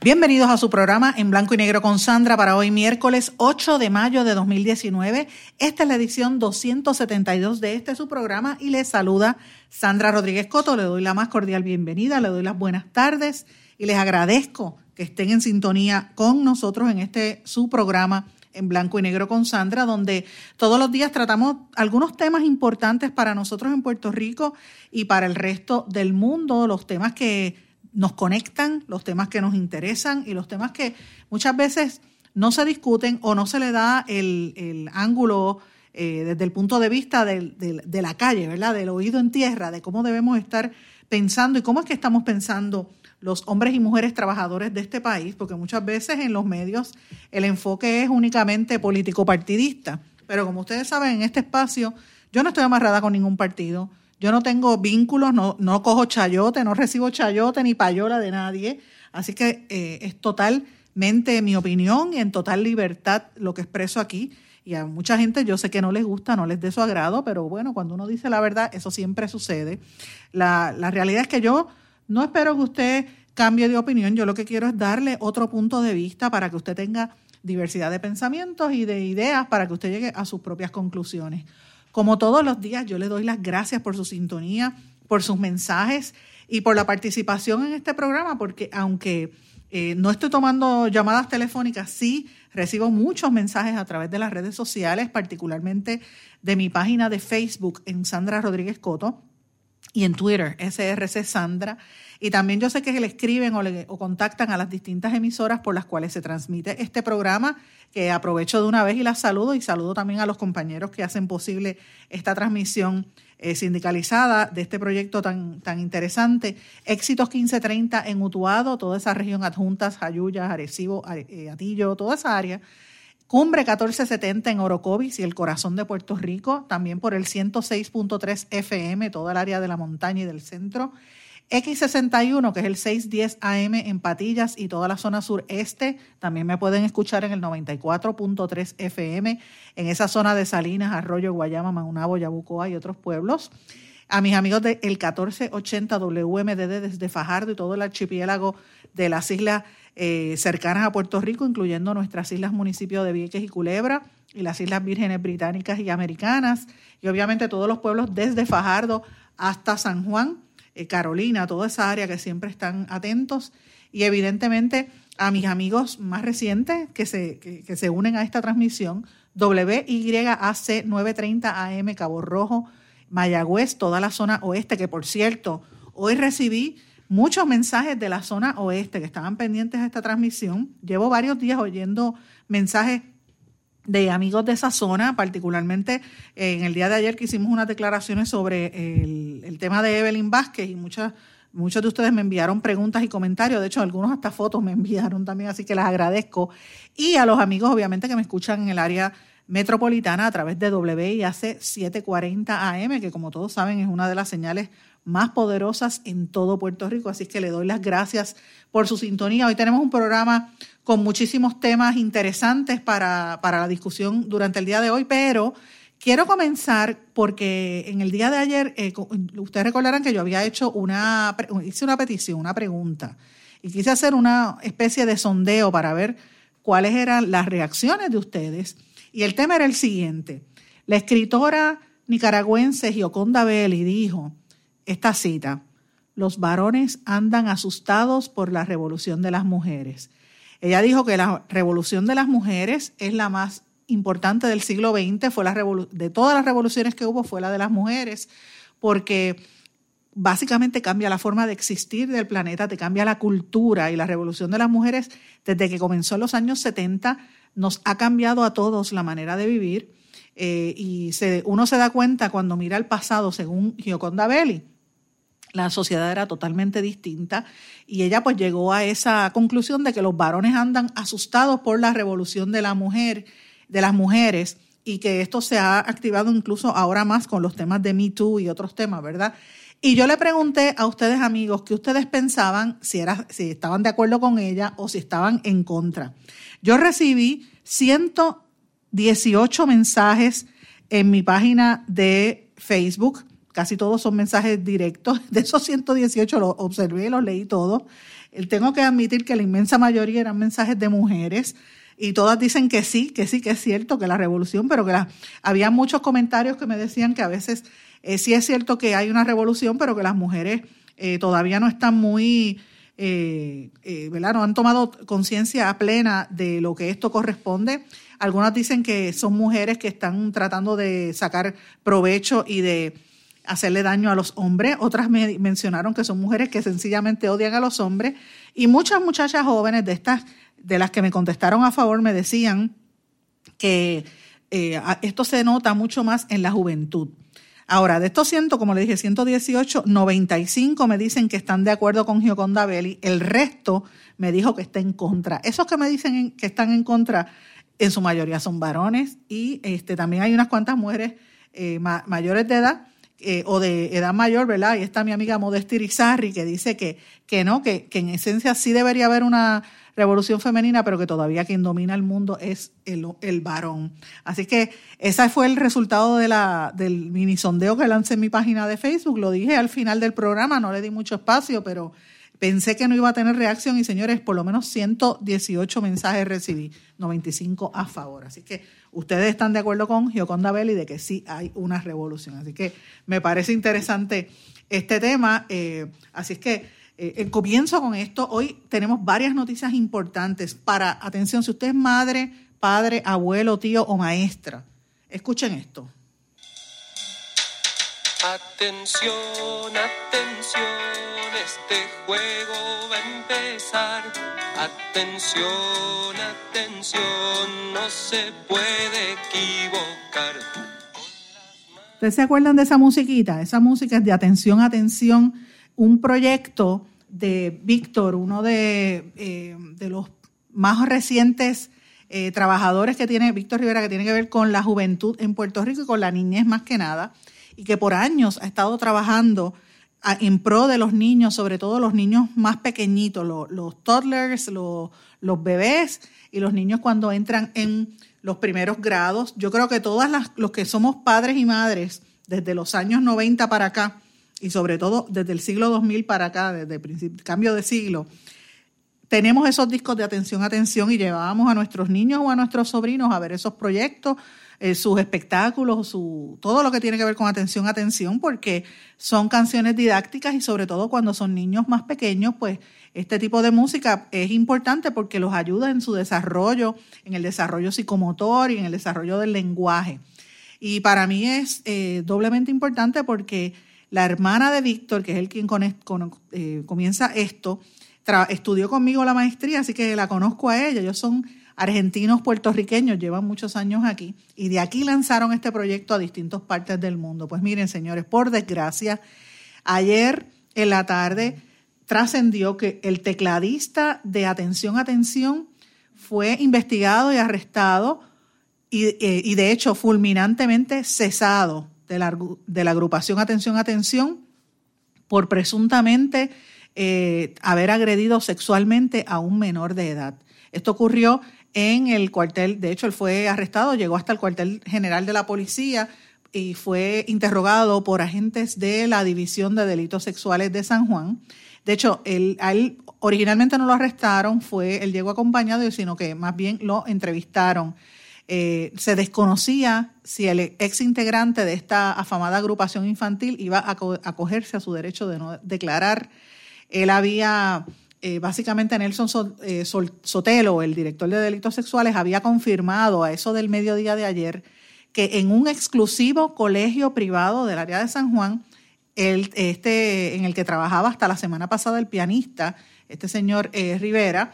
Bienvenidos a su programa en blanco y negro con Sandra para hoy miércoles 8 de mayo de 2019. Esta es la edición 272 de este su programa y les saluda Sandra Rodríguez Coto. Le doy la más cordial bienvenida, le doy las buenas tardes y les agradezco que estén en sintonía con nosotros en este su programa en blanco y negro con Sandra, donde todos los días tratamos algunos temas importantes para nosotros en Puerto Rico y para el resto del mundo, los temas que nos conectan, los temas que nos interesan y los temas que muchas veces no se discuten o no se le da el, ángulo eh, desde el punto de vista de la calle, ¿verdad? Del oído en tierra, de cómo debemos estar pensando y cómo es que estamos pensando los hombres y mujeres trabajadores de este país, porque muchas veces en los medios el enfoque es únicamente político-partidista. Pero como ustedes saben, en este espacio yo no estoy amarrada con ningún partido, yo no tengo vínculos, no, no cojo chayote, no recibo chayote ni payola de nadie. Así que eh, es totalmente mi opinión y en total libertad lo que expreso aquí. Y a mucha gente yo sé que no les gusta, no les dé su agrado, pero bueno, cuando uno dice la verdad, eso siempre sucede. La, la realidad es que yo no espero que usted cambie de opinión, yo lo que quiero es darle otro punto de vista para que usted tenga diversidad de pensamientos y de ideas para que usted llegue a sus propias conclusiones. Como todos los días, yo le doy las gracias por su sintonía, por sus mensajes y por la participación en este programa, porque aunque eh, no estoy tomando llamadas telefónicas, sí recibo muchos mensajes a través de las redes sociales, particularmente de mi página de Facebook en Sandra Rodríguez Coto y en Twitter, SRC Sandra. Y también yo sé que le escriben o, contactan a las distintas emisoras por las cuales se transmite este programa, que aprovecho de una vez y las saludo y saludo también a los compañeros que hacen posible esta transmisión eh, sindicalizada de este proyecto tan, tan interesante. Éxitos 1530 en Utuado, toda esa región adjuntas, Jayuya, Arecibo, eh, Atillo, toda esa área. Cumbre 1470 en Orocovis y el corazón de Puerto Rico, también por el 106.3 FM, toda el área de la montaña y del centro. X61, que es el 610 AM en Patillas y toda la zona sureste. También me pueden escuchar en el 94.3 FM en esa zona de Salinas, Arroyo, Guayama, Maunabo, Yabucoa y otros pueblos. A mis amigos del 1480 WMDD desde Fajardo y todo el archipiélago de las islas eh, cercanas a Puerto Rico, incluyendo nuestras islas municipios de Vieques y Culebra y las Islas Vírgenes Británicas y Americanas. Y obviamente todos los pueblos desde Fajardo hasta San Juan eh, Carolina, toda esa área que siempre están atentos y evidentemente a mis amigos más recientes que se, que, se unen a esta transmisión, WYAC 930 AM Cabo Rojo, Mayagüez, toda la zona oeste, que por cierto, hoy recibí muchos mensajes de la zona oeste que estaban pendientes a esta transmisión. Llevo varios días oyendo mensajes de amigos de esa zona, particularmente eh, en el día de ayer que hicimos unas declaraciones sobre el, tema de Evelyn Vázquez y muchas, muchos de ustedes me enviaron preguntas y comentarios, de hecho algunos hasta fotos me enviaron también, así que las agradezco. Y a los amigos obviamente que me escuchan en el área metropolitana a través de WIAC 740 AM, que como todos saben es una de las señales más poderosas en todo Puerto Rico. Así que le doy las gracias por su sintonía. Hoy tenemos un programa con muchísimos temas interesantes para, para la discusión durante el día de hoy, pero quiero comenzar porque en el día de ayer, eh, ustedes recordarán que yo había hecho una, hice una petición, una pregunta, y quise hacer una especie de sondeo para ver cuáles eran las reacciones de ustedes. Y el tema era el siguiente. La escritora nicaragüense Gioconda Belli dijo, esta cita, los varones andan asustados por la revolución de las mujeres. Ella dijo que la revolución de las mujeres es la más importante del siglo XX, fue la de todas las revoluciones que hubo fue la de las mujeres, porque básicamente cambia la forma de existir del planeta, te cambia la cultura y la revolución de las mujeres desde que comenzó en los años 70 nos ha cambiado a todos la manera de vivir eh, y uno se da cuenta cuando mira el pasado según Gioconda Belli la sociedad era totalmente distinta y ella pues llegó a esa conclusión de que los varones andan asustados por la revolución de la mujer, de las mujeres y que esto se ha activado incluso ahora más con los temas de Me Too y otros temas, ¿verdad? Y yo le pregunté a ustedes amigos qué ustedes pensaban, si, si estaban de acuerdo con ella o si estaban en contra. Yo recibí 118 mensajes en mi página de Facebook casi todos son mensajes directos. De esos 118 los observé los leí todos. Tengo que admitir que la inmensa mayoría eran mensajes de mujeres y todas dicen que sí, que sí, que es cierto, que la revolución, pero que había muchos comentarios que me decían que a veces eh, sí es cierto que hay una revolución, pero que las mujeres eh, todavía no están muy, eh, ¿verdad? No han tomado conciencia plena de lo que esto corresponde. Algunas dicen que son mujeres que están tratando de sacar provecho y de hacerle daño a los hombres, otras me mencionaron que son mujeres que sencillamente odian a los hombres y muchas muchachas jóvenes de estas, de las que me contestaron a favor, me decían que eh, esto se nota mucho más en la juventud. Ahora, de estos 100, como le dije, 118, 95 me dicen que están de acuerdo con Gioconda Belli, el resto me dijo que está en contra. Esos que me dicen que están en contra, en su mayoría son varones y este, también hay unas cuantas mujeres eh, mayores de edad eh, o de edad mayor, ¿verdad? Y está mi amiga Modesti Rizarri que dice que, que no, que, que, en esencia sí debería haber una revolución femenina, pero que todavía quien domina el mundo es el, el varón. Así que ese fue el resultado de la, del mini sondeo que lancé en mi página de Facebook. Lo dije al final del programa, no le di mucho espacio, pero Pensé que no iba a tener reacción y señores, por lo menos 118 mensajes recibí, 95 a favor. Así que ustedes están de acuerdo con Gioconda Belli de que sí hay una revolución. Así que me parece interesante este tema. Eh, así es que eh, comienzo con esto. Hoy tenemos varias noticias importantes para, atención, si usted es madre, padre, abuelo, tío o maestra, escuchen esto. Atención, atención, este juego va a empezar. Atención, atención, no se puede equivocar. ¿Ustedes se acuerdan de esa musiquita? Esa música es de Atención, Atención, un proyecto de Víctor, uno de, eh, de los más recientes eh, trabajadores que tiene Víctor Rivera, que tiene que ver con la juventud en Puerto Rico y con la niñez más que nada y que por años ha estado trabajando en pro de los niños, sobre todo los niños más pequeñitos, los, toddlers, los, bebés y los niños cuando entran en los primeros grados. Yo creo que todas las, los que somos padres y madres desde los años 90 para acá y sobre todo desde el siglo 2000 para acá, desde el cambio de siglo, tenemos esos discos de atención, atención y llevábamos a nuestros niños o a nuestros sobrinos a ver esos proyectos, eh, sus espectáculos, su, todo lo que tiene que ver con atención, atención, porque son canciones didácticas y sobre todo cuando son niños más pequeños, pues este tipo de música es importante porque los ayuda en su desarrollo, en el desarrollo psicomotor y en el desarrollo del lenguaje. Y para mí es eh, doblemente importante porque la hermana de Víctor, que es el quien eh, comienza esto, estudió conmigo la maestría, así que la conozco a ella. Ellos son argentinos puertorriqueños, llevan muchos años aquí y de aquí lanzaron este proyecto a distintas partes del mundo. Pues miren, señores, por desgracia, ayer en la tarde trascendió que el tecladista de Atención, Atención fue investigado y arrestado y, eh, de hecho fulminantemente cesado de la, de la agrupación Atención, Atención por presuntamente eh, haber agredido sexualmente a un menor de edad. Esto ocurrió en el cuartel, de hecho él fue arrestado, llegó hasta el cuartel general de la policía y fue interrogado por agentes de la División de Delitos Sexuales de San Juan. De hecho, él, a él originalmente no lo arrestaron, fue, él llegó acompañado, sino que más bien lo entrevistaron. Eh, se desconocía si el ex integrante de esta afamada agrupación infantil iba a acogerse a su derecho de no declarar. Él había eh, básicamente Nelson eh, Sotelo, el director de delitos sexuales, había confirmado a eso del mediodía de ayer que en un exclusivo colegio privado del área de San Juan, el, este, en el que trabajaba hasta la semana pasada el pianista, este señor eh, Rivera,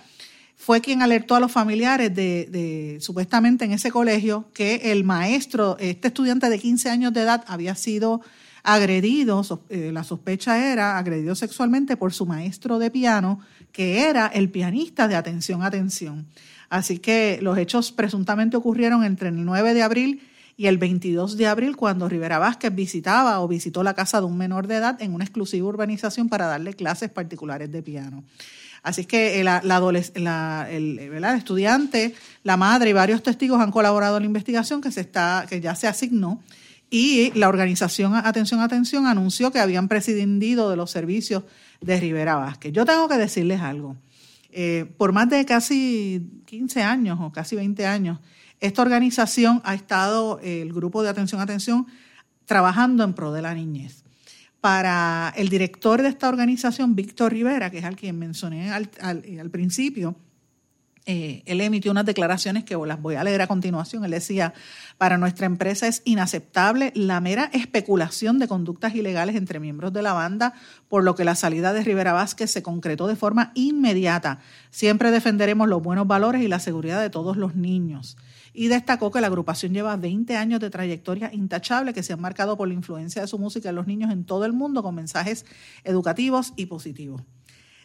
fue quien alertó a los familiares de, supuestamente en ese colegio que el maestro, este estudiante de 15 años de edad, había sido agredido, la sospecha era agredido sexualmente por su maestro de piano, que era el pianista de Atención, Atención. Así que los hechos presuntamente ocurrieron entre el 9 de abril y el 22 de abril cuando Rivera Vázquez visitaba o visitó la casa de un menor de edad en una exclusiva urbanización para darle clases particulares de piano. Así que la, el, estudiante, la madre y varios testigos han colaborado en la investigación que, se está, que ya se asignó y la organización Atención, Atención anunció que habían prescindido de los servicios de Rivera Vázquez. Yo tengo que decirles algo. Eh, por más de casi 15 años o casi 20 años, esta organización ha estado, el grupo de Atención, Atención, trabajando en pro de la niñez para el director de esta organización, Víctor Rivera, que es al quien mencioné al, principio, eh, él emitió unas declaraciones que las voy a leer a continuación. Él decía, para nuestra empresa es inaceptable la mera especulación de conductas ilegales entre miembros de la banda, por lo que la salida de Rivera Vázquez se concretó de forma inmediata. Siempre defenderemos los buenos valores y la seguridad de todos los niños y destacó que la agrupación lleva 20 años de trayectoria intachable que se han marcado por la influencia de su música en los niños en todo el mundo con mensajes educativos y positivos.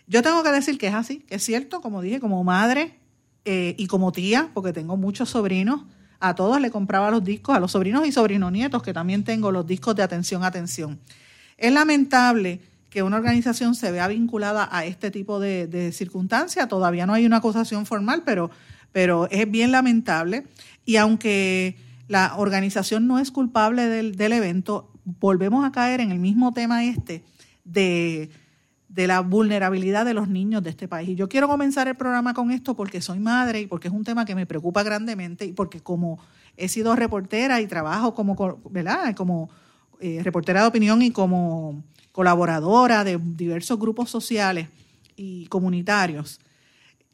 Yo tengo que decir que es así, que es cierto, como dije, como madre eh, y como tía, porque tengo muchos sobrinos, a todos le compraba los discos, a los sobrinos y sobrinos nietos, que también tengo los discos de atención, atención. Es lamentable que una organización se vea vinculada a este tipo de, de circunstancias. Todavía no hay una acusación formal, pero pero es bien lamentable y aunque la organización no es culpable del, evento, volvemos a caer en el mismo tema este de, la vulnerabilidad de los niños de este país. Y yo quiero comenzar el programa con esto porque soy madre y porque es un tema que me preocupa grandemente y porque como he sido reportera y trabajo como, ¿verdad? como eh, reportera de opinión y como colaboradora de diversos grupos sociales y comunitarios,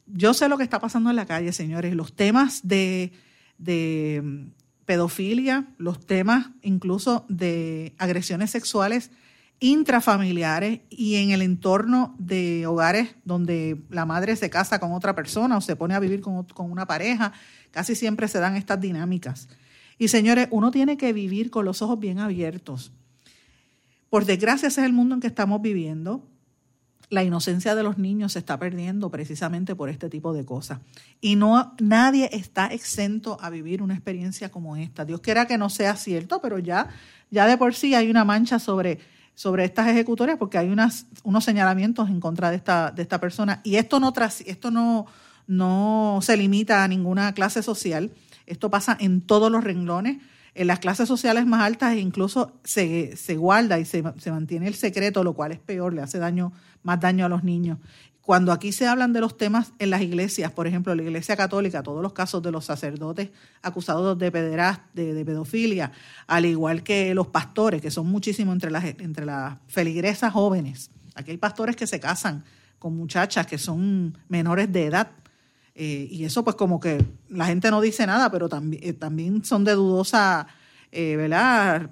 yo sé lo que está pasando en la calle, señores. Los temas de, mm, pedofilia, los temas incluso de agresiones sexuales intrafamiliares y en el entorno de hogares donde la madre se casa con otra persona o se pone a vivir con, con una pareja, casi siempre se dan estas dinámicas. Y señores, uno tiene que vivir con los ojos bien abiertos. Por desgracia, ese es el mundo en que estamos viviendo la inocencia de los niños se está perdiendo precisamente por este tipo de cosas. Y no nadie está exento a vivir una experiencia como esta. Dios quiera que no sea cierto, pero ya, ya de por sí hay una mancha sobre, sobre estas ejecutorias porque hay unas, unos señalamientos en contra de esta, de esta persona. Y esto no, esto no, no se limita a ninguna clase social. Esto pasa en todos los renglones en las clases sociales más altas incluso se, se guarda y se, se, mantiene el secreto, lo cual es peor, le hace daño, más daño a los niños. Cuando aquí se hablan de los temas en las iglesias, por ejemplo, la iglesia católica, todos los casos de los sacerdotes acusados de pederast, de, pedofilia, al igual que los pastores, que son muchísimos entre las, entre las feligresas jóvenes. Aquí hay pastores que se casan con muchachas que son menores de edad eh, y eso pues como que la gente no dice nada, pero también, eh, también son de dudosa, eh, ¿verdad?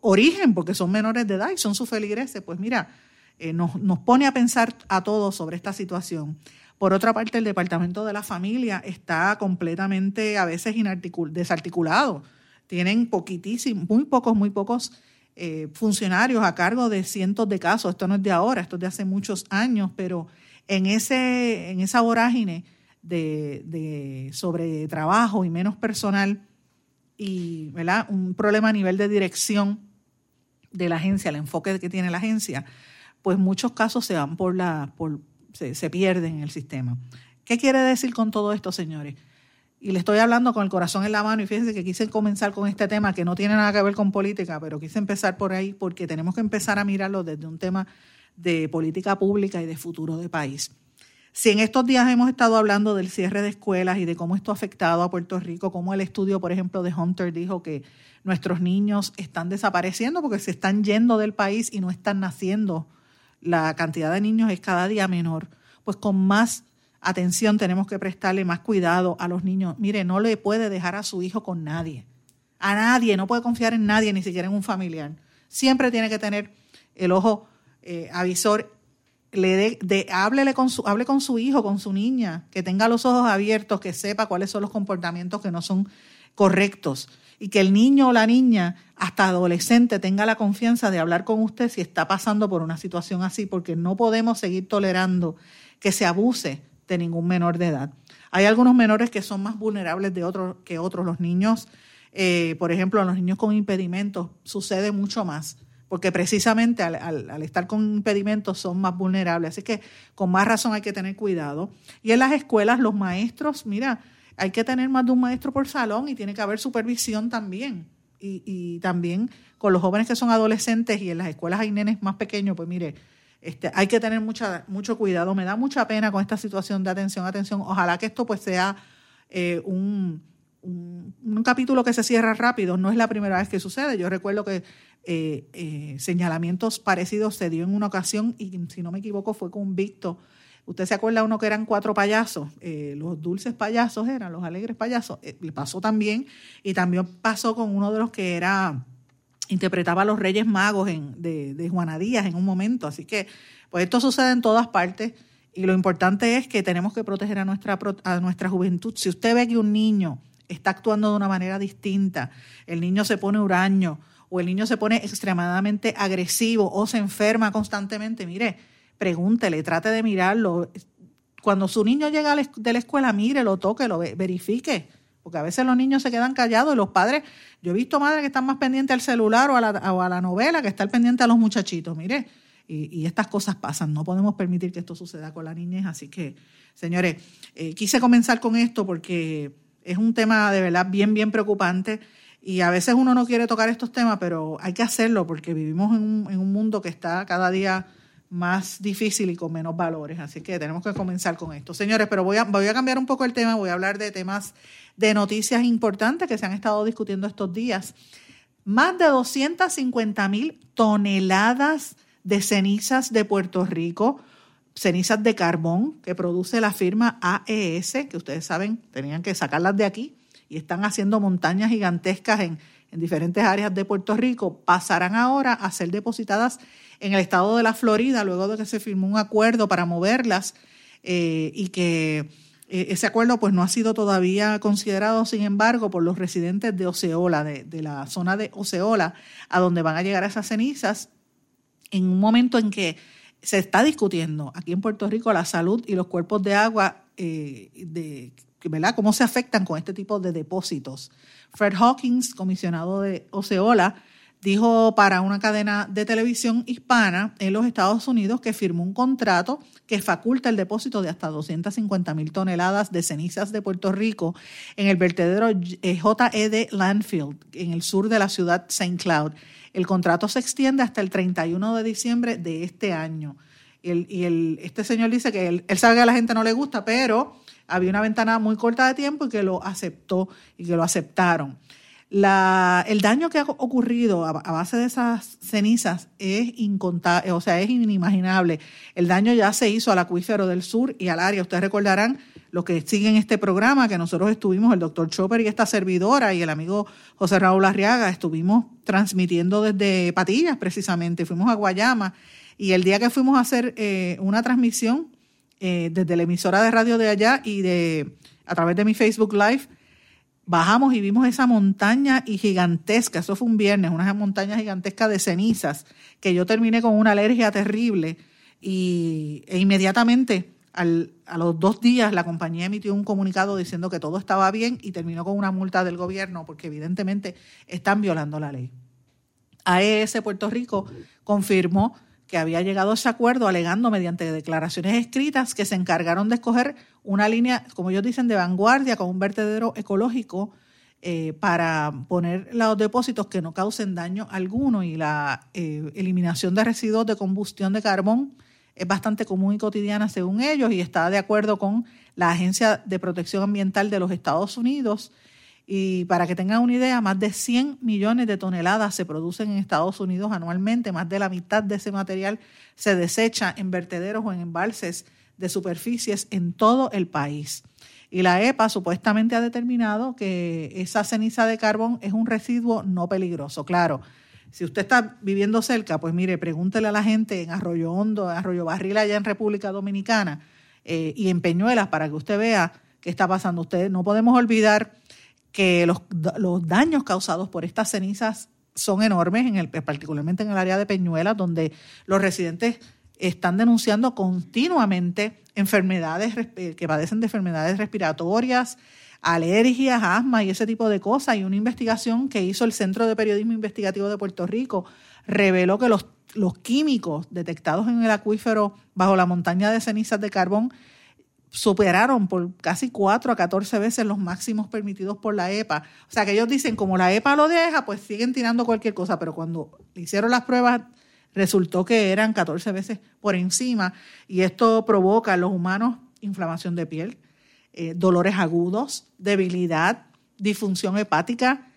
origen, porque son menores de edad y son sus feligreses. Pues mira, nos, nos pone a pensar a todos sobre esta situación. Por otra parte, el Departamento de la Familia está completamente a veces desarticulado. Tienen poquitísimos, muy pocos, muy pocos funcionarios a cargo de cientos de casos. Esto no es de ahora, esto es de hace muchos años, pero en, ese, en esa vorágine de sobre trabajo y menos personal y ¿verdad? un problema a nivel de dirección de la agencia, el enfoque que tiene la agencia, pues muchos casos se van por la, por, se, se pierden en el sistema. ¿Qué quiere decir con todo esto, señores? y le estoy hablando con el corazón en la mano y fíjense que quise comenzar con este tema que no tiene nada que ver con política, pero quise empezar por ahí porque tenemos que empezar a mirarlo desde un tema de política pública y de futuro de país. Si en estos días hemos estado hablando del cierre de escuelas y de cómo esto ha afectado a Puerto Rico, como el estudio, por ejemplo, de Hunter dijo que nuestros niños están desapareciendo porque se están yendo del país y no están naciendo, la cantidad de niños es cada día menor, pues con más atención tenemos que prestarle más cuidado a los niños. Mire, no le puede dejar a su hijo con nadie, a nadie, no puede confiar en nadie, ni siquiera en un familiar. Siempre tiene que tener el ojo eh, avisor le de, háblele con su, hable con su hijo, con su niña, que tenga los ojos abiertos, que sepa cuáles son los comportamientos que no son correctos y que el niño o la niña, hasta adolescente, tenga la confianza de hablar con usted si está pasando por una situación así, porque no podemos seguir tolerando que se abuse de ningún menor de edad. Hay algunos menores que son más vulnerables de otros que otros. Los niños, eh, por ejemplo, los niños con impedimentos sucede mucho más porque precisamente al, estar con impedimentos son más vulnerables. Así que con más razón hay que tener cuidado. Y en las escuelas los maestros, mira, hay que tener más de un maestro por salón y tiene que haber supervisión también. Y, también con los jóvenes que son adolescentes y en las escuelas hay nenes más pequeños, pues mire, este, hay que tener mucha, mucho cuidado. Me da mucha pena con esta situación de atención, atención. Ojalá que esto pues sea eh, un, un, capítulo que se cierra rápido. No es la primera vez que sucede. Yo recuerdo que eh, eh, señalamientos parecidos se dio en una ocasión y si no me equivoco fue convicto. Usted se acuerda uno que eran cuatro payasos, eh, los dulces payasos eran, los alegres payasos, le pasó también y también pasó con uno de los que era interpretaba a los Reyes Magos en, de, de Juana Díaz en un momento. Así que, pues esto sucede en todas partes y lo importante es que tenemos que proteger a nuestra, a nuestra juventud. Si usted ve que un niño está actuando de una manera distinta, el niño se pone huraño o el niño se pone extremadamente agresivo o se enferma constantemente, mire, pregúntele, trate de mirarlo. Cuando su niño llega de la escuela, mire, lo toque, lo verifique. Porque a veces los niños se quedan callados y los padres, yo he visto madres que están más pendientes al celular o a la, a la novela que estar pendiente a los muchachitos. Mire, y, estas cosas pasan. No podemos permitir que esto suceda con la niñez. Así que, señores, eh, quise comenzar con esto porque es un tema de verdad bien, bien preocupante. Y a veces uno no quiere tocar estos temas, pero hay que hacerlo porque vivimos en un, en un mundo que está cada día más difícil y con menos valores. Así que tenemos que comenzar con esto. Señores, pero voy a, voy a cambiar un poco el tema, voy a hablar de temas de noticias importantes que se han estado discutiendo estos días. Más de 250 mil toneladas de cenizas de Puerto Rico, cenizas de carbón que produce la firma AES, que ustedes saben, tenían que sacarlas de aquí y están haciendo montañas gigantescas en, diferentes áreas de Puerto Rico, pasarán ahora a ser depositadas en el estado de la Florida, luego de que se firmó un acuerdo para moverlas eh, y que eh, ese acuerdo pues no ha sido todavía considerado, sin embargo, por los residentes de Oceola, de, la zona de Oceola, a donde van a llegar esas cenizas, en un momento en que se está discutiendo aquí en Puerto Rico la salud y los cuerpos de agua eh, ¿verdad? ¿Cómo se afectan con este tipo de depósitos? Fred Hawkins, comisionado de Oceola, dijo para una cadena de televisión hispana en los Estados Unidos que firmó un contrato que faculta el depósito de hasta 250 mil toneladas de cenizas de Puerto Rico en el vertedero JED Landfill, en el sur de la ciudad St. Cloud. El contrato se extiende hasta el 31 de diciembre de este año. Y, este señor dice que él sabe que a la gente no le gusta, pero había una ventana muy corta de tiempo y que lo aceptó y que lo aceptaron. La, el daño que ha ocurrido a, base de esas cenizas es incontable, o sea, es inimaginable. El daño ya se hizo al acuífero del sur y al área. Ustedes recordarán los que siguen este programa que nosotros estuvimos, el doctor Chopper y esta servidora y el amigo José Raúl Arriaga, estuvimos transmitiendo desde Patillas precisamente. Fuimos a Guayama y el día que fuimos a hacer eh, una transmisión eh, desde la emisora de radio de allá y de a través de mi Facebook Live, bajamos y vimos esa montaña y gigantesca, eso fue un viernes, una montaña gigantesca de cenizas, que yo terminé con una alergia terrible y, e inmediatamente al, a los dos días la compañía emitió un comunicado diciendo que todo estaba bien y terminó con una multa del gobierno porque evidentemente están violando la ley. AES Puerto Rico confirmó que había llegado a ese acuerdo alegando mediante declaraciones escritas que se encargaron de escoger una línea, como ellos dicen, de vanguardia con un vertedero ecológico eh, para poner los depósitos que no causen daño alguno y la eh, eliminación de residuos de combustión de carbón es bastante común y cotidiana según ellos y está de acuerdo con la Agencia de Protección Ambiental de los Estados Unidos y para que tengan una idea, más de 100 millones de toneladas se producen en Estados Unidos anualmente, más de la mitad de ese material se desecha en vertederos o en embalses de superficies en todo el país. Y la EPA supuestamente ha determinado que esa ceniza de carbón es un residuo no peligroso. Claro, Si usted está viviendo cerca, pues mire, pregúntele a la gente en Arroyo Hondo, Arroyo Barril, allá en República Dominicana, eh, y en Peñuelas, para que usted vea qué está pasando. Ustedes no podemos olvidar que los, los daños causados por estas cenizas son enormes, en el, particularmente en el área de Peñuelas, donde los residentes están denunciando continuamente enfermedades que padecen de enfermedades respiratorias, alergias, asma y ese tipo de cosas. Y una investigación que hizo el Centro de Periodismo Investigativo de Puerto Rico reveló que los, los químicos detectados en el acuífero bajo la montaña de cenizas de carbón superaron por casi 4 a 14 veces los máximos permitidos por la EPA. O sea que ellos dicen, como la EPA lo deja, pues siguen tirando cualquier cosa, pero cuando hicieron las pruebas resultó que eran 14 veces por encima y esto provoca en los humanos inflamación de piel, eh, dolores agudos, debilidad, disfunción hepática,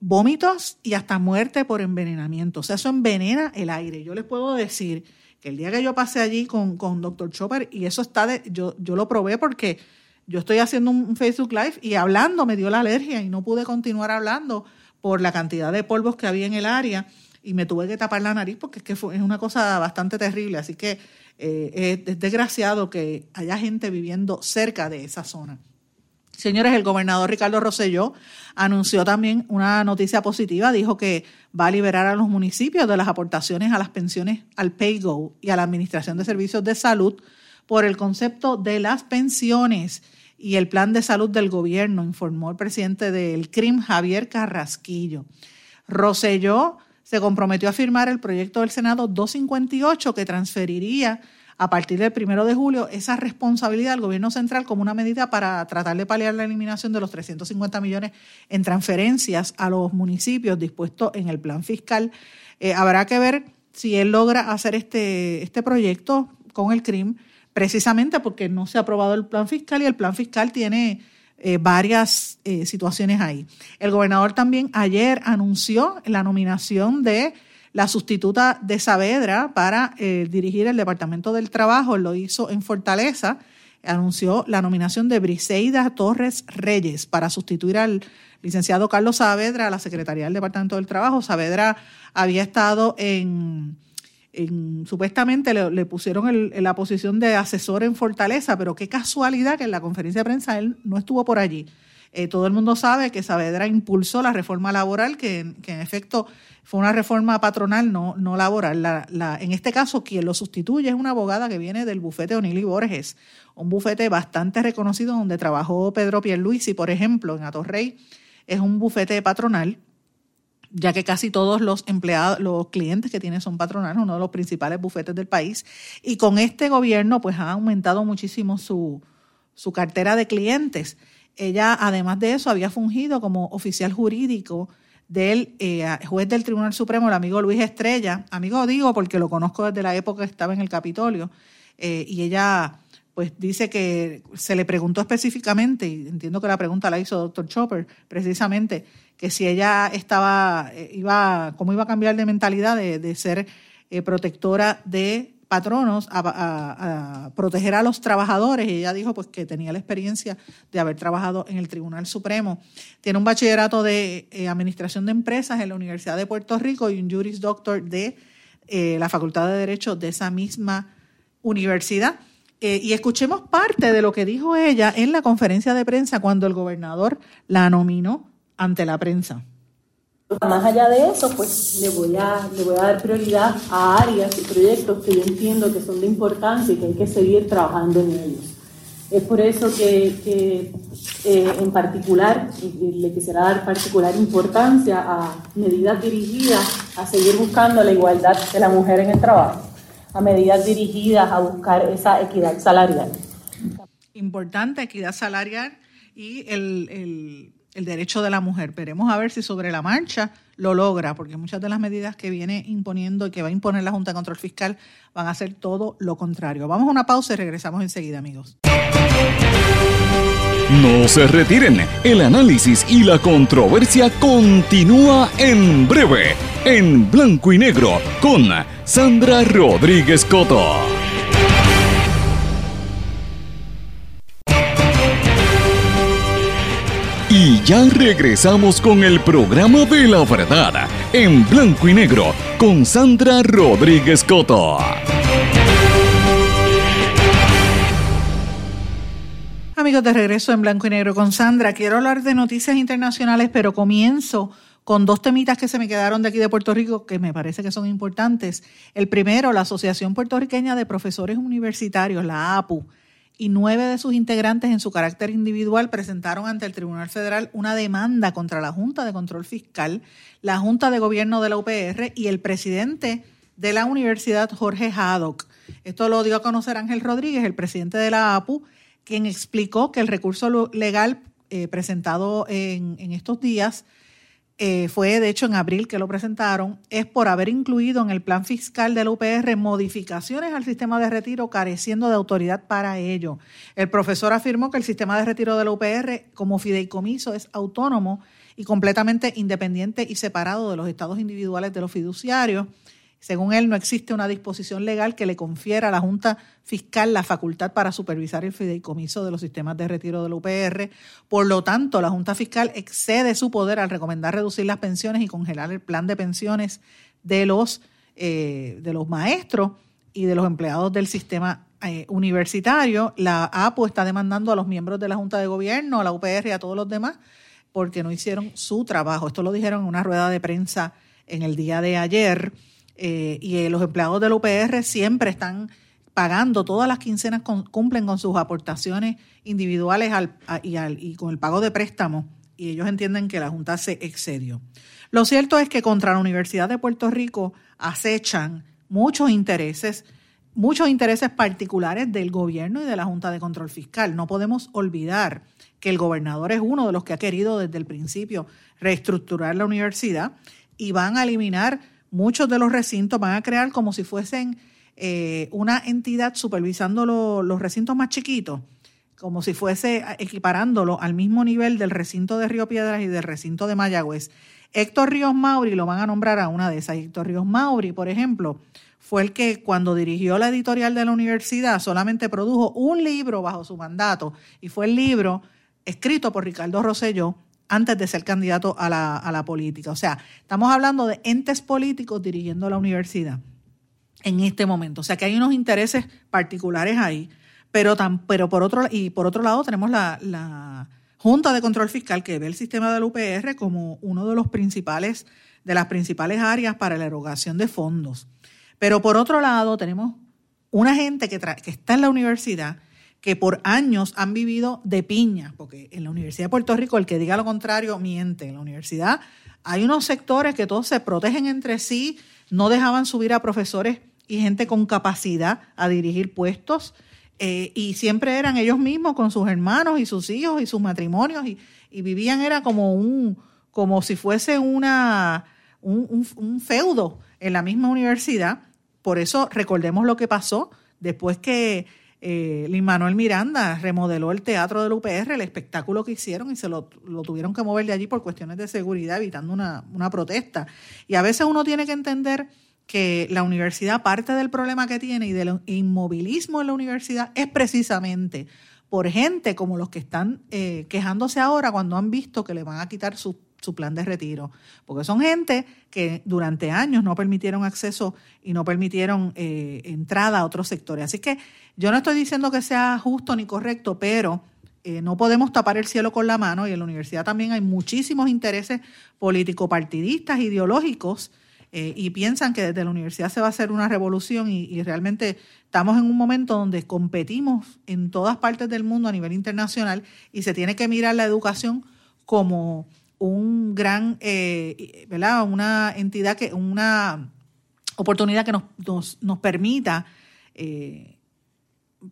vómitos y hasta muerte por envenenamiento. O sea, eso envenena el aire. Yo les puedo decir el día que yo pasé allí con, con Dr. Chopper, y eso está de, yo, yo lo probé porque yo estoy haciendo un Facebook Live y hablando me dio la alergia y no pude continuar hablando por la cantidad de polvos que había en el área y me tuve que tapar la nariz porque es que fue, es una cosa bastante terrible. Así que eh, es desgraciado que haya gente viviendo cerca de esa zona. Señores, el gobernador Ricardo Rosselló anunció también una noticia positiva, dijo que va a liberar a los municipios de las aportaciones a las pensiones al PayGo y a la Administración de Servicios de Salud por el concepto de las pensiones y el plan de salud del gobierno, informó el presidente del CRIM, Javier Carrasquillo. Rosselló se comprometió a firmar el proyecto del Senado 258 que transferiría a partir del primero de julio esa responsabilidad al gobierno central como una medida para tratar de paliar la eliminación de los 350 millones en transferencias a los municipios dispuestos en el plan fiscal. Eh, habrá que ver si él logra hacer este, este proyecto con el CRIM, precisamente porque no se ha aprobado el plan fiscal y el plan fiscal tiene eh, varias eh, situaciones ahí. El gobernador también ayer anunció la nominación de la sustituta de Saavedra para eh, dirigir el Departamento del Trabajo, lo hizo en Fortaleza, anunció la nominación de Briseida Torres Reyes para sustituir al licenciado Carlos Saavedra a la Secretaría del Departamento del Trabajo. Saavedra había estado en supuestamente le, pusieron la posición de asesor en Fortaleza, pero qué casualidad que en la conferencia de prensa él no estuvo por allí. Eh, todo el mundo sabe que Saavedra impulsó la reforma laboral, que, en efecto fue una reforma patronal, no, no laboral. La, en este caso, quien lo sustituye es una abogada que viene del bufete Onili Borges, un bufete bastante reconocido donde trabajó Pedro Pierluisi, por ejemplo, en Atorrey. Es un bufete patronal ya que casi todos los empleados, los clientes que tiene son patronales, uno de los principales bufetes del país. Y con este gobierno, pues ha aumentado muchísimo su, su cartera de clientes. Ella, además de eso, había fungido como oficial jurídico del eh, juez del Tribunal Supremo, el amigo Luis Estrella. Amigo digo porque lo conozco desde la época que estaba en el Capitolio. Eh, y ella pues dice que se le preguntó específicamente, y entiendo que la pregunta la hizo doctor Chopper, precisamente, que si ella estaba, eh, iba, cómo iba a cambiar de mentalidad de, ser eh, protectora de patronos a, proteger a los trabajadores. Y ella dijo pues que tenía la experiencia de haber trabajado en el Tribunal Supremo. Tiene un bachillerato de eh, Administración de Empresas en la Universidad de Puerto Rico y un Juris Doctor de la Facultad de Derecho de esa misma universidad. Eh, y escuchemos parte de lo que dijo ella en la conferencia de prensa cuando el gobernador la nominó ante la prensa. Más allá de eso, pues le voy a, le voy a dar prioridad a áreas y proyectos que yo entiendo que son de importancia y que hay que seguir trabajando en ellos. Es por eso que, eh, en particular le quisiera dar particular importancia a medidas dirigidas a seguir buscando la igualdad de la mujer en el trabajo a medidas dirigidas a buscar esa equidad salarial. Importante, equidad salarial y el, derecho de la mujer. Veremos a ver si sobre la marcha lo logra, porque muchas de las medidas que viene imponiendo y que va a imponer la Junta de Control Fiscal van a hacer todo lo contrario. Vamos a una pausa y regresamos enseguida, amigos. No se retiren, el análisis y la controversia continúa en breve, en blanco y negro, con Sandra Rodríguez Coto. Ya regresamos con el programa de la verdad en blanco y negro con Sandra Rodríguez Coto. Amigos de regreso en blanco y negro con Sandra, quiero hablar de noticias internacionales, pero comienzo con dos temitas que se me quedaron de aquí de Puerto Rico que me parece que son importantes. El primero, la Asociación Puertorriqueña de Profesores Universitarios, la APU, y nueve de sus integrantes en su carácter individual presentaron ante el Tribunal Federal una demanda contra la Junta de Control Fiscal, la Junta de Gobierno de la UPR y el presidente de la universidad, Jorge Haddock. Esto lo dio a conocer Ángel Rodríguez, el presidente de la APU, quien explicó que el recurso legal eh, presentado en, en estos días eh, fue de hecho en abril que lo presentaron, es por haber incluido en el plan fiscal de la UPR modificaciones al sistema de retiro careciendo de autoridad para ello. El profesor afirmó que el sistema de retiro de la UPR como fideicomiso es autónomo y completamente independiente y separado de los estados individuales de los fiduciarios según él, no existe una disposición legal que le confiera a la Junta Fiscal la facultad para supervisar el fideicomiso de los sistemas de retiro del UPR. Por lo tanto, la Junta Fiscal excede su poder al recomendar reducir las pensiones y congelar el plan de pensiones de los, eh, de los maestros y de los empleados del sistema eh, universitario. La APO está demandando a los miembros de la Junta de Gobierno, a la UPR y a todos los demás porque no hicieron su trabajo. Esto lo dijeron en una rueda de prensa en el día de ayer. Eh, y eh, los empleados del UPR siempre están pagando, todas las quincenas cumplen con sus aportaciones individuales y, y con el pago de préstamos y ellos entienden que la Junta se excedió. Lo cierto es que contra la Universidad de Puerto Rico acechan muchos intereses, muchos intereses particulares del gobierno y de la Junta de Control Fiscal. No podemos olvidar que el gobernador es uno de los que ha querido desde el principio reestructurar la universidad y van a eliminar muchos de los recintos van a crear como si fuesen eh, una entidad supervisando los recintos más chiquitos, como si fuese equiparándolo al mismo nivel del recinto de Río Piedras y del recinto de Mayagüez. Héctor Ríos Mauri lo van a nombrar a una de esas. Héctor Ríos Mauri, por ejemplo, fue el que cuando dirigió la editorial de la universidad solamente produjo un libro bajo su mandato y fue el libro escrito por Ricardo Rosselló antes de ser candidato a la, a la política. O sea, estamos hablando de entes políticos dirigiendo la universidad en este momento. O sea, que hay unos intereses particulares ahí, pero, tan, pero por, otro, y por otro lado tenemos la, la Junta de Control Fiscal que ve el sistema del UPR como uno de los principales, de las principales áreas para la erogación de fondos. Pero por otro lado tenemos una gente que, que está en la universidad que por años han vivido de piña, porque en la Universidad de Puerto Rico el que diga lo contrario miente. En la universidad hay unos sectores que todos se protegen entre sí, no dejaban subir a profesores y gente con capacidad a dirigir puestos, eh, y siempre eran ellos mismos con sus hermanos y sus hijos y sus matrimonios, y, vivían, era como un, como si fuese una, un feudo en la misma universidad. Por eso recordemos lo que pasó después que eh, Manuel Miranda remodeló el teatro del UPR, el espectáculo que hicieron y se lo, tuvieron que mover de allí por cuestiones de seguridad, evitando una, una protesta. Y a veces uno tiene que entender que la universidad, parte del problema que tiene y del inmovilismo en la universidad es precisamente por gente como los que están eh, quejándose ahora cuando han visto que le van a quitar su su plan de retiro, porque son gente que durante años no permitieron acceso y no permitieron eh, entrada a otros sectores. Así que yo no estoy diciendo que sea justo ni correcto, pero eh, no podemos tapar el cielo con la mano y en la universidad también hay muchísimos intereses político-partidistas, ideológicos, eh, y piensan que desde la universidad se va a hacer una revolución y, y, realmente estamos en un momento donde competimos en todas partes del mundo a nivel internacional y se tiene que mirar la educación como un gran, eh, ¿verdad? Una entidad que, una oportunidad que nos, nos, permita eh,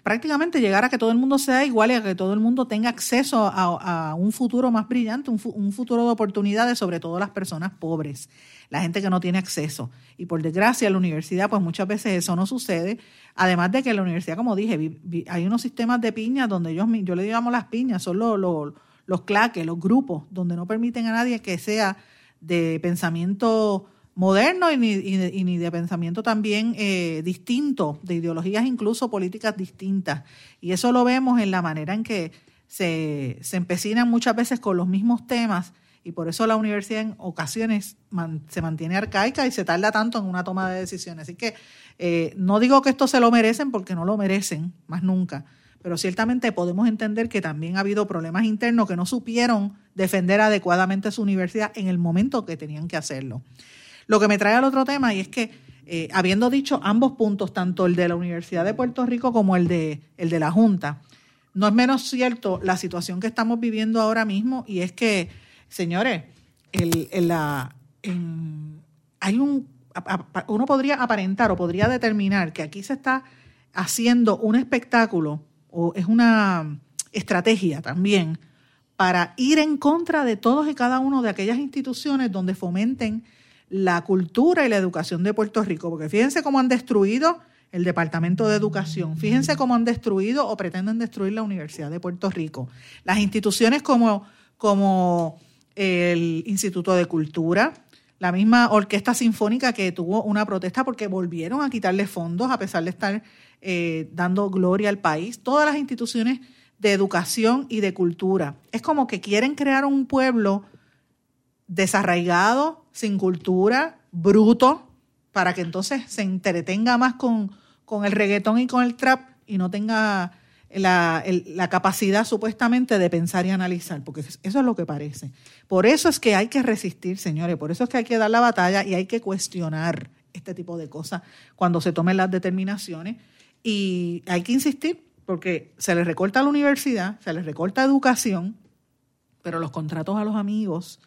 prácticamente llegar a que todo el mundo sea igual y a que todo el mundo tenga acceso a, un futuro más brillante, un, un, futuro de oportunidades, sobre todo las personas pobres, la gente que no tiene acceso. Y por desgracia, la universidad, pues muchas veces eso no sucede. Además de que la universidad, como dije, hay unos sistemas de piñas donde ellos, yo le llamo las piñas, son los los claques, los grupos, donde no permiten a nadie que sea de pensamiento moderno y ni, de pensamiento también eh, distinto, de ideologías incluso políticas distintas. Y eso lo vemos en la manera en que se, se empecinan muchas veces con los mismos temas y por eso la universidad en ocasiones se mantiene arcaica y se tarda tanto en una toma de decisiones. Así que eh, no digo que esto se lo merecen porque no lo merecen, más nunca, pero ciertamente podemos entender que también ha habido problemas internos que no supieron defender adecuadamente su universidad en el momento que tenían que hacerlo. Lo que me trae al otro tema y es que eh, habiendo dicho ambos puntos, tanto el de la Universidad de Puerto Rico como el de, el de la Junta, no es menos cierto la situación que estamos viviendo ahora mismo y es que, señores, hay un, uno podría aparentar o podría determinar que aquí se está haciendo un espectáculo o es una estrategia también para ir en contra de todos y cada uno de aquellas instituciones donde fomenten la cultura y la educación de Puerto Rico, porque fíjense cómo han destruido el Departamento de Educación, fíjense cómo han destruido o pretenden destruir la Universidad de Puerto Rico, las instituciones como, como el Instituto de Cultura, la misma Orquesta Sinfónica que tuvo una protesta porque volvieron a quitarle fondos a pesar de estar eh, dando gloria al país, todas las instituciones de educación y de cultura. Es como que quieren crear un pueblo desarraigado, sin cultura, bruto, para que entonces se entretenga más con, con el reggaetón y con el trap y no tenga la, la, capacidad supuestamente de pensar y analizar, porque eso es lo que parece. Por eso es que hay que resistir, señores, por eso es que hay que dar la batalla y hay que cuestionar este tipo de cosas cuando se tomen las determinaciones y hay que insistir, porque se les recorta la universidad, se les recorta educación, pero los contratos a los amigos,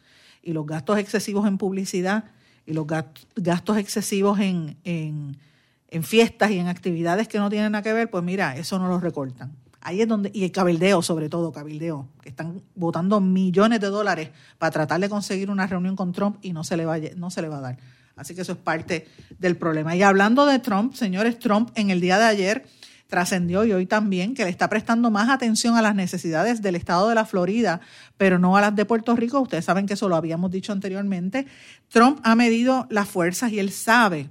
y los gastos excesivos en publicidad y los gastos excesivos en, en, fiestas y en actividades que no tienen nada que ver, pues mira, eso no los recortan. Ahí es donde, y el cabildeo sobre todo, cabildeo, que están votando millones de dólares para tratar de conseguir una reunión con Trump y no se le va, no se le va a dar. Así que eso es parte del problema. Y hablando de Trump, señores, Trump en el día de ayer trascendió y hoy también que le está prestando más atención a las necesidades del estado de la Florida, pero no a las de Puerto Rico. Ustedes saben que eso lo habíamos dicho anteriormente. Trump ha medido las fuerzas y él sabe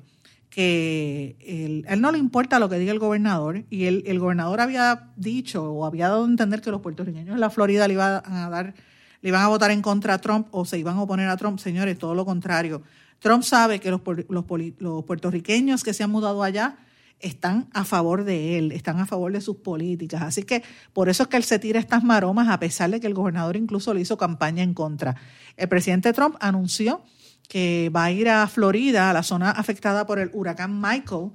que él, no le importa lo que diga el gobernador y el, el, gobernador había dicho o había dado a entender que los puertorriqueños en la Florida le iban a dar le iban a votar en contra a Trump o se iban a oponer a Trump, señores, todo lo contrario. Trump sabe que los, los, los puertorriqueños que se han mudado allá están a favor de él, están a favor de sus políticas. Así que por eso es que él se tira estas maromas, a pesar de que el gobernador incluso le hizo campaña en contra. El presidente Trump anunció que va a ir a Florida, a la zona afectada por el huracán Michael,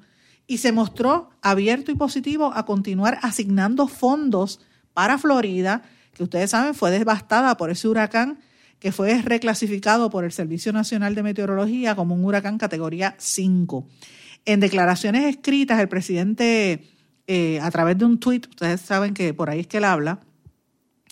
y se mostró abierto y positivo a continuar asignando fondos para Florida, que ustedes saben fue devastada por ese huracán que fue reclasificado por el Servicio Nacional de Meteorología como un huracán categoría 5. En declaraciones escritas, el presidente, eh, a través de un tuit, ustedes saben que por ahí es que él habla,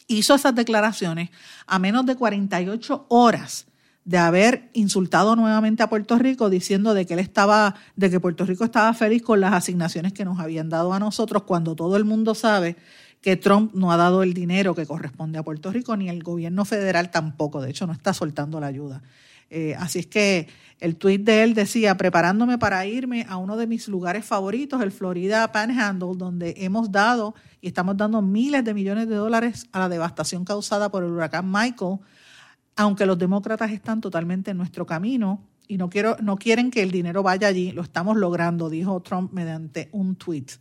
hizo esas declaraciones a menos de 48 horas de haber insultado nuevamente a Puerto Rico diciendo de que él estaba, de que Puerto Rico estaba feliz con las asignaciones que nos habían dado a nosotros, cuando todo el mundo sabe que Trump no ha dado el dinero que corresponde a Puerto Rico, ni el gobierno federal tampoco, de hecho no está soltando la ayuda. Eh, así es que el tuit de él decía, preparándome para irme a uno de mis lugares favoritos, el Florida Panhandle, donde hemos dado y estamos dando miles de millones de dólares a la devastación causada por el huracán Michael, aunque los demócratas están totalmente en nuestro camino y no, quiero, no quieren que el dinero vaya allí, lo estamos logrando, dijo Trump mediante un tuit.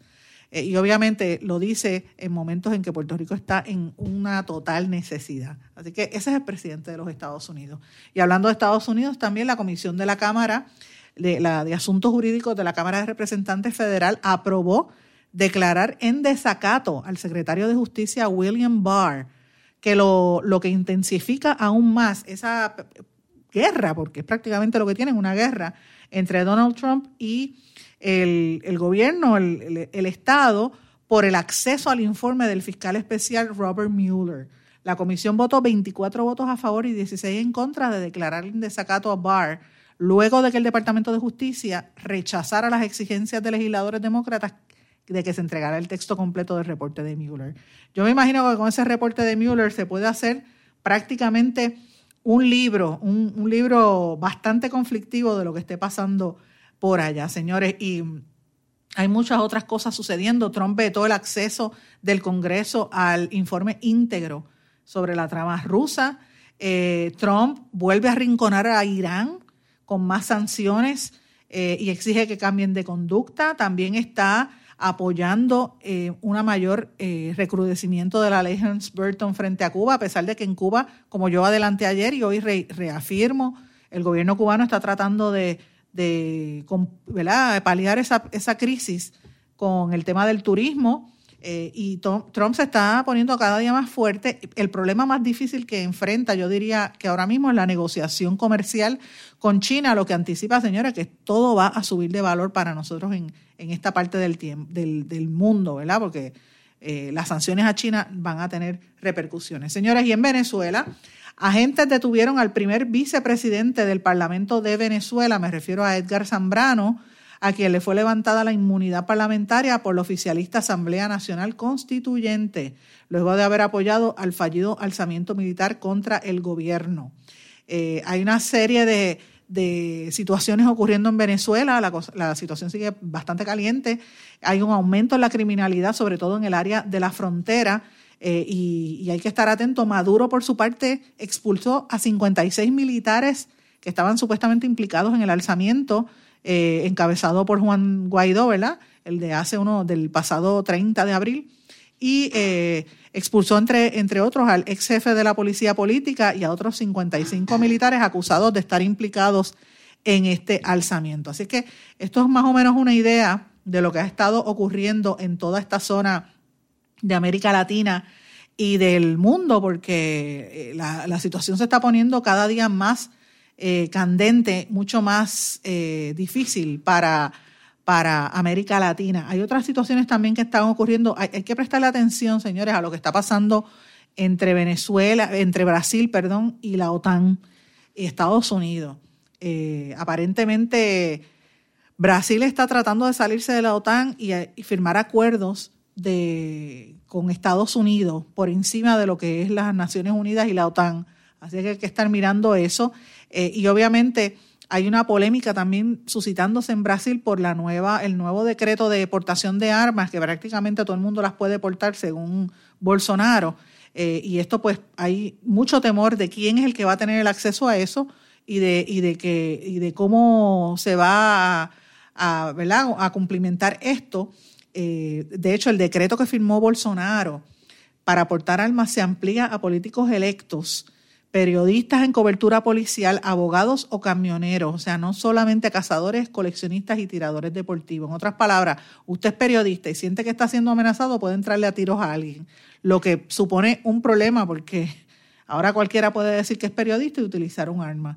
Eh, y obviamente lo dice en momentos en que Puerto Rico está en una total necesidad. Así que ese es el presidente de los Estados Unidos. Y hablando de Estados Unidos, también la Comisión de la Cámara de, la, de Asuntos Jurídicos de la Cámara de Representantes Federal aprobó declarar en desacato al secretario de Justicia William Barr, que lo, lo que intensifica aún más esa guerra, porque es prácticamente lo que tienen, una guerra entre Donald Trump y el, gobierno, el, Estado, por el acceso al informe del fiscal especial Robert Mueller. La comisión votó 24 votos a favor y 16 en contra de declarar en desacato a Barr luego de que el Departamento de Justicia rechazara las exigencias de legisladores demócratas de que se entregara el texto completo del reporte de Mueller. Yo me imagino que con ese reporte de Mueller se puede hacer prácticamente un libro, un, un libro bastante conflictivo de lo que esté pasando por allá, señores. Y hay muchas otras cosas sucediendo. Trump vetó el acceso del Congreso al informe íntegro sobre la trama rusa. Eh, Trump vuelve a arrinconar a Irán con más sanciones eh, y exige que cambien de conducta. También está apoyando eh, un mayor recrudecimiento de la ley Burton frente a Cuba, a pesar de que en Cuba, como yo adelanté ayer y hoy reafirmo, el gobierno cubano está tratando de, de, paliar esa, esa crisis con el tema del turismo eh, y Trump se está poniendo cada día más fuerte. El problema más difícil que enfrenta, yo diría que ahora mismo es la negociación comercial con China, lo que anticipa, señora, que todo va a subir de valor para nosotros en, esta parte del, del, del mundo, ¿verdad? Porque eh, las sanciones a China van a tener repercusiones. Señores, y en Venezuela, agentes detuvieron al primer vicepresidente del Parlamento de Venezuela, me refiero a Edgar Zambrano, a quien le fue levantada la inmunidad parlamentaria por la oficialista Asamblea Nacional Constituyente, luego de haber apoyado al fallido alzamiento militar contra el gobierno. Eh, hay una serie de, situaciones ocurriendo en Venezuela, la, situación sigue bastante caliente, hay un aumento en la criminalidad, sobre todo en el área de la frontera, eh, y, hay que estar atento. Maduro, por su parte, expulsó a 56 militares que estaban supuestamente implicados en el alzamiento eh, encabezado por Juan Guaidó, ¿verdad? El de hace uno, del pasado 30 de abril, y eh, expulsó, entre, entre otros, al ex jefe de la policía política y a otros 55 militares acusados de estar implicados en este alzamiento. Así que esto es más o menos una idea de lo que ha estado ocurriendo en toda esta zona de América Latina y del mundo, porque eh, la, situación se está poniendo cada día más eh, candente, mucho más eh, difícil para, para América Latina. Hay otras situaciones también que están ocurriendo. Hay, que prestarle atención, señores, a lo que está pasando entre Venezuela, entre Brasil, perdón, y la OTAN y Estados Unidos. Eh, aparentemente, Brasil está tratando de salirse de la OTAN y firmar acuerdos de, con Estados Unidos por encima de lo que es las Naciones Unidas y la OTAN. Así que hay que estar mirando eso. Eh, y obviamente hay una polémica también suscitándose en Brasil por la nueva, el nuevo decreto de deportación de armas, que prácticamente todo el mundo las puede portar según Bolsonaro. Eh, y esto pues hay mucho temor de quién es el que va a tener el acceso a eso y de, y de, que, y de cómo se va a, a, a cumplimentar esto. Eh, de hecho, el decreto que firmó Bolsonaro para portar armas se amplía a políticos electos periodistas en cobertura policial, abogados o camioneros, o sea, no solamente cazadores, coleccionistas y tiradores deportivos. En otras palabras, usted es periodista y siente que está siendo amenazado, puede entrarle a tiros a alguien, lo que supone un problema porque ahora cualquiera puede decir que es periodista y utilizar un arma.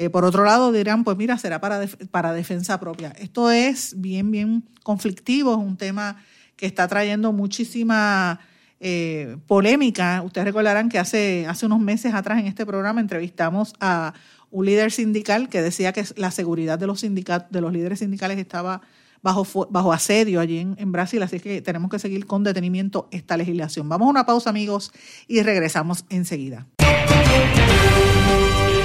Eh, por otro lado, dirán, pues mira, será para, para defensa propia. Esto es bien, bien conflictivo, es un tema que está trayendo muchísima eh, polémica. Ustedes recordarán que hace, hace unos meses atrás en este programa entrevistamos a un líder sindical que decía que la seguridad de los, sindicatos, de los líderes sindicales estaba bajo, bajo asedio allí en, en, Brasil, así que tenemos que seguir con detenimiento esta legislación. Vamos a una pausa amigos y regresamos enseguida.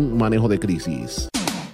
manejo de crisis.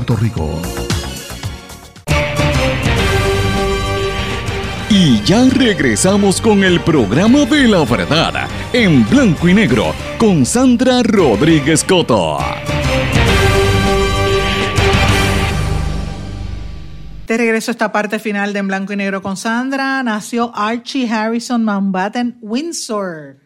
Rico. Y ya regresamos con el programa de la verdad en blanco y negro con Sandra Rodríguez Coto. De regreso a esta parte final de En Blanco y Negro con Sandra, nació Archie Harrison Mountbatten Windsor.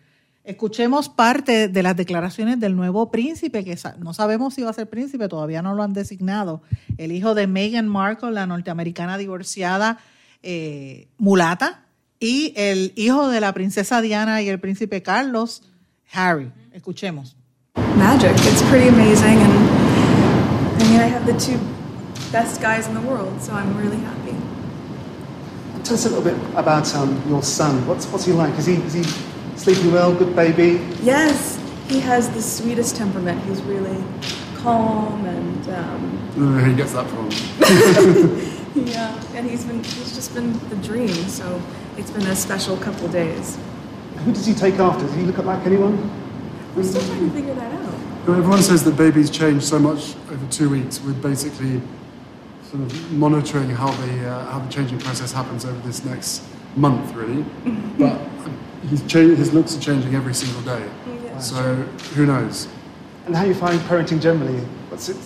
Escuchemos parte de las declaraciones del nuevo príncipe, que no sabemos si va a ser príncipe, todavía no lo han designado, el hijo de Meghan Markle, la norteamericana divorciada eh, mulata, y el hijo de la princesa Diana y el príncipe Carlos, Harry. Escuchemos. Magic. It's pretty amazing, and I mean, I have the two best guys in the world, so I'm really happy. Tell us a little bit about um, your son. What's what's he like? Is he is he sleeping well? Good baby. Yes, he has the sweetest temperament. He's really calm and. Um, I don't know where he gets that from. yeah, and he's been he's just been the dream. So it's been a special couple days. Who does he take after? Does he look like anyone? We're still trying to figure that out. Well, everyone says that babies change so much over two weeks. We're basically sort of monitoring how the uh, how the changing process happens over this next month, really. but he's cha- his looks are changing every single day. Yeah. So who knows? And how you find parenting generally? What's it?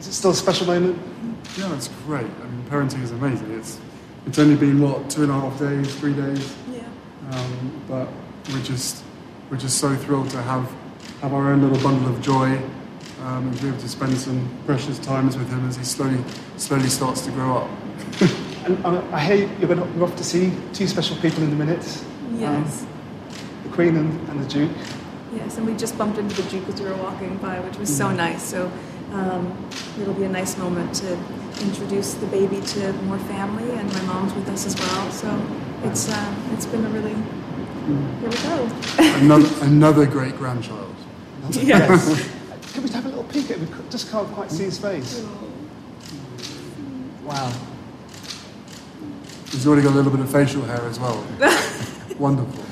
Is it still a special moment? Yeah, it's great. I mean, parenting is amazing. It's it's only been what two and a half days, three days. Yeah. Um, but we're just we're just so thrilled to have have our own little bundle of joy um, and be able to spend some precious times with him as he slowly slowly starts to grow up. And uh, I hear you're, going to, you're off to see two special people in a minute. Yes. Um, the Queen and, and the Duke. Yes, and we just bumped into the Duke as we were walking by, which was so Mhm. nice. So um, it'll be a nice moment to introduce the baby to more family, and my mom's with us as well. So it's uh, it's been a really here we go. another another great grandchild. Yes. Can we have a little peek at him? We just can't quite see his face. Wow. He's already got a little bit of facial hair as well. Wonderful.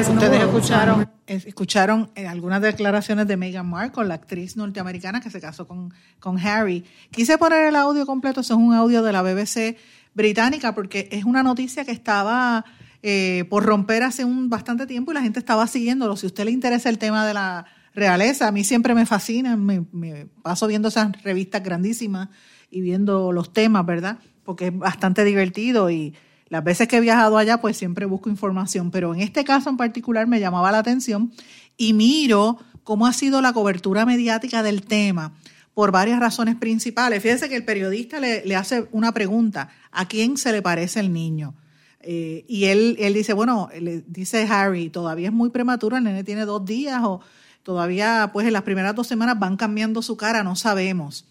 Ustedes escucharon, es- escucharon eh, algunas declaraciones de Meghan Markle, la actriz norteamericana que se casó con, con Harry. Quise poner el audio completo, eso es un audio de la BBC británica, porque es una noticia que estaba eh, por romper hace un bastante tiempo y la gente estaba siguiéndolo. Si a usted le interesa el tema de la realeza, a mí siempre me fascina, me, me paso viendo esas revistas grandísimas y viendo los temas, ¿verdad? Porque es bastante divertido y las veces que he viajado allá, pues siempre busco información, pero en este caso en particular me llamaba la atención y miro cómo ha sido la cobertura mediática del tema por varias razones principales. Fíjese que el periodista le, le hace una pregunta, ¿a quién se le parece el niño? Eh, y él, él dice, bueno, le dice Harry, todavía es muy prematuro, el nene tiene dos días o todavía pues en las primeras dos semanas van cambiando su cara, no sabemos.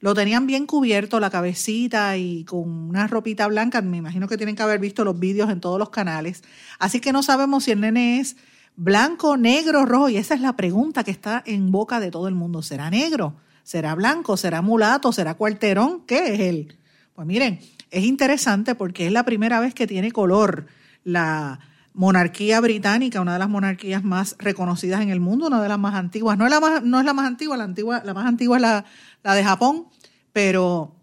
Lo tenían bien cubierto, la cabecita y con una ropita blanca, me imagino que tienen que haber visto los vídeos en todos los canales. Así que no sabemos si el nene es blanco, negro, rojo, y esa es la pregunta que está en boca de todo el mundo. ¿Será negro? ¿Será blanco? ¿Será mulato? ¿Será cuarterón? ¿Qué es él? Pues miren, es interesante porque es la primera vez que tiene color la monarquía británica, una de las monarquías más reconocidas en el mundo, una de las más antiguas. No es la más, no es la más antigua, la, antigua, la más antigua es la, la de Japón, pero